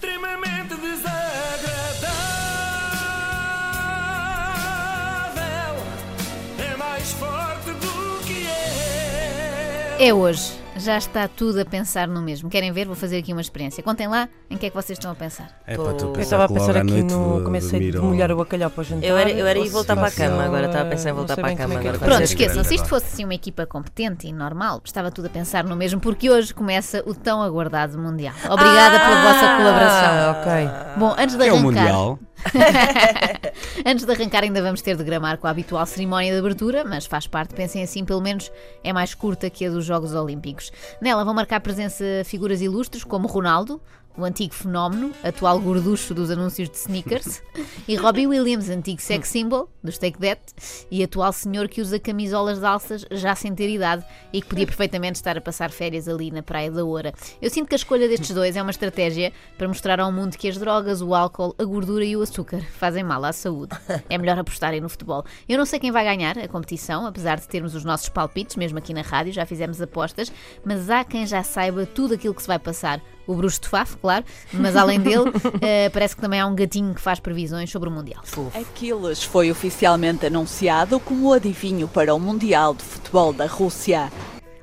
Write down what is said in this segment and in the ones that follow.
extremamente desagradável. É mais forte do que é. É hoje. Já está tudo a pensar no mesmo. Querem ver? Vou fazer aqui uma experiência. Contem lá em que é que vocês estão a pensar. É para tu Eu pensar estava a pensar aqui noite no. Comecei ao- molhar o bacalhau para o jantar. Eu era- eu era ir voltar para a cama, agora estava a pensar em voltar para a cama, é que agora é Pronto, esqueçam. Se isto fosse assim uma equipa competente e normal, estava tudo a pensar no mesmo, porque hoje começa o tão aguardado Mundial. Obrigada pela vossa colaboração. Ah, ok. Bom, antes de Que é o arrancar. Mundial. Antes de arrancar, ainda vamos ter de gramar com a habitual cerimónia de abertura, mas faz parte, pensem assim, pelo menos é mais curta que a dos Jogos Olímpicos. Nela vão marcar presença figuras ilustres como Ronaldo, o antigo fenómeno, atual gorducho dos anúncios de sneakers, e Robbie Williams, antigo sex symbol dos Take That, e atual senhor que usa camisolas de alças já sem ter idade e que podia perfeitamente estar a passar férias ali na Praia da Oura. Eu sinto que a escolha destes dois é uma estratégia para mostrar ao mundo que as drogas, o álcool, a gordura e o açúcar fazem mal à saúde. É melhor apostarem no futebol. Eu não sei quem vai ganhar a competição, apesar de termos os nossos palpites, mesmo aqui na rádio, já fizemos apostas, mas há quem já saiba tudo aquilo que se vai passar. O Bruxo de Faf, claro, mas além dele, eh, parece que também há um gatinho que faz previsões sobre o Mundial. Aquiles foi oficialmente anunciado como o adivinho para o Mundial de Futebol da Rússia.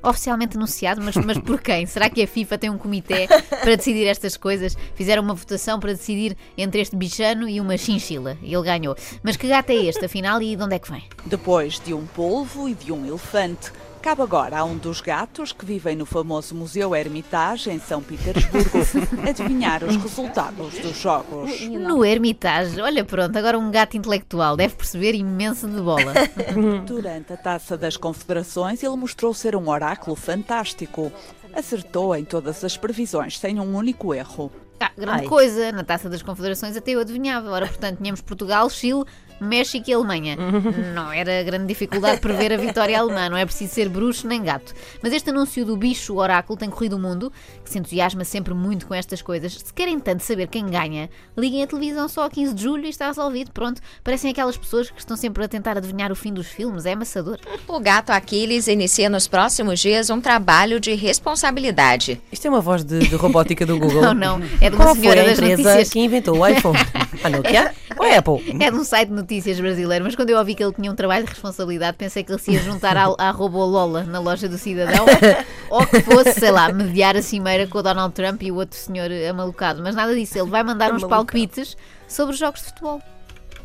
oficialmente anunciado, mas, mas por quem? Será que a FIFA tem um comitê para decidir estas coisas? Fizeram uma votação para decidir entre este bichano e uma chinchila e ele ganhou. Mas que gato é este, afinal, e de onde é que vem? Depois de um polvo e de um elefante, cabe agora a um dos gatos que vivem no famoso Museu Hermitage em São Petersburgo adivinhar os resultados dos jogos. No Hermitage. Olha, pronto, agora um gato intelectual deve perceber imenso de bola. Durante a Taça das Confederações, ele mostrou ser um oráculo fantástico. Acertou em todas as previsões, sem um único erro. Ah, grande Ai. coisa, na taça das confederações até eu adivinhava. Ora, portanto, tínhamos Portugal, Chile, México e Alemanha. Não era grande dificuldade prever a vitória alemã, não é preciso ser bruxo nem gato. Mas este anúncio do bicho oráculo tem corrido o mundo, que se entusiasma sempre muito com estas coisas. Se querem tanto saber quem ganha, liguem a televisão só a 15 de julho e está resolvido. Pronto, parecem aquelas pessoas que estão sempre a tentar adivinhar o fim dos filmes, é amassador. O gato Aquiles inicia nos próximos dias um trabalho de responsabilidade. Isto é uma voz de, de robótica do Google. Não, não, é de uma Qual foi senhora a das empresa notícias. que inventou o iPhone? A Nokia Apple? É de um site de notícias brasileiro, mas quando eu ouvi que ele tinha um trabalho de responsabilidade, pensei que ele se ia juntar à, à Robô Lola na loja do cidadão, ou que fosse, sei lá, mediar a cimeira com o Donald Trump e o outro senhor amalucado. Mas nada disso, ele vai mandar uns palpites sobre os jogos de futebol.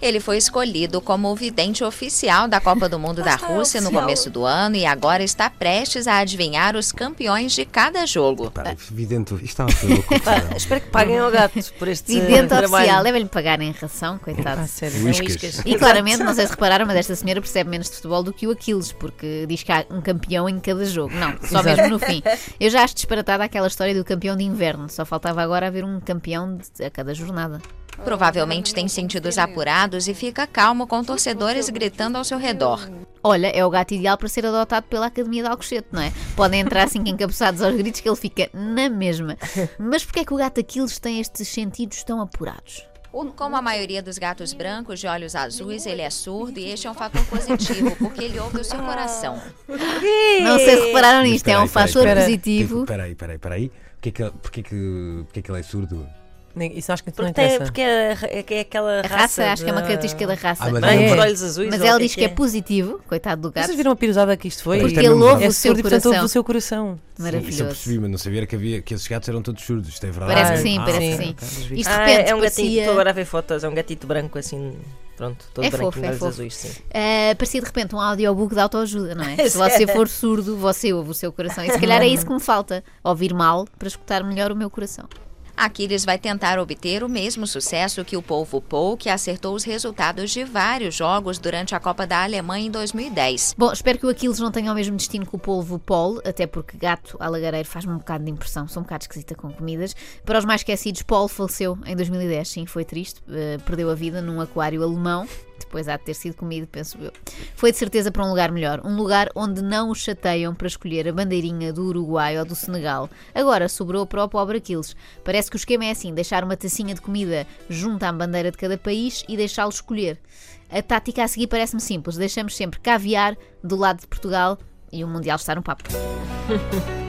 Ele foi escolhido como o vidente oficial da Copa do Mundo da Rússia no começo do ano e agora está prestes a adivinhar os campeões de cada jogo. Pá, evidente, isto estava a ser louco. Pá, espero que paguem ao gato por este Vidente trabalho. oficial, devem-lhe pagar em ração, coitado. Sério. Whiskas. E claramente, não sei se repararam, mas esta senhora percebe menos de futebol do que o Aquiles, porque diz que há um campeão em cada jogo. Não, só Exato. mesmo no fim. Eu já acho disparatada aquela história do campeão de inverno, só faltava agora haver um campeão de- a cada jornada. Provavelmente tem sentidos apurados e fica calmo com torcedores gritando ao seu redor. Olha, é o gato ideal para ser adotado pela Academia de Alcochete, não é? Podem entrar assim encabeçados aos gritos que ele fica na mesma. Mas porquê é que o gato Aquiles tem estes sentidos tão apurados? Como a maioria dos gatos brancos de olhos azuis, ele é surdo e este é um fator positivo, porque ele ouve o seu coração. Não sei se repararam nisto, é um fator positivo. Espera aí, espera aí, espera aí. Porquê que, ele- porquê, que, porquê que ele é surdo? Isso acho que não Porque, tem- interessa. porque é, é é aquela A raça. raça, acho que é uma característica da raça. Ah, mas é. azuis. Mas ela o diz que é é. positivo, coitado do gato. Vocês viram a pirosada que isto foi? Porque é ele ouve é o seu surdo e portanto ouve coração. o seu coração. Sim, isso eu Maravilhoso. percebi, mas não sabia que, havia, que esses gatos eram todos surdos. Isto é verdade. Parece que sim, ah, parece ok, que sim. Isto de Ah, repente é um gatinho, parecia, estou agora a ver fotos, é um gatito branco assim, pronto, todo É branco fofo, com é azuis, sim. ah, parecia de repente um audiobook de autoajuda, não é? É Se você for surdo, você ouve o seu coração. E se calhar é isso que me falta, ouvir mal para escutar melhor o meu coração. Aquiles vai tentar obter o mesmo sucesso que o polvo Paul, que acertou os resultados de vários jogos durante a Copa da Alemanha em 2010. Bom, espero que o Aquiles não tenha o mesmo destino que o polvo Paul, até porque gato alagareiro faz-me um bocado de impressão, sou um bocado esquisita com comidas. Para os mais esquecidos, Paul faleceu em 2010, sim, foi triste, eh, perdeu a vida num aquário alemão. Depois há de ter sido comido, penso eu. Foi de certeza para um lugar melhor. Um lugar onde não o chateiam para escolher a bandeirinha do Uruguai ou do Senegal. Agora sobrou para o pobre Aquiles. Parece que o esquema é assim: deixar uma tacinha de comida junto à bandeira de cada país e deixá-lo escolher. A tática a seguir parece-me simples: deixamos sempre caviar do lado de Portugal e o Mundial está no papo.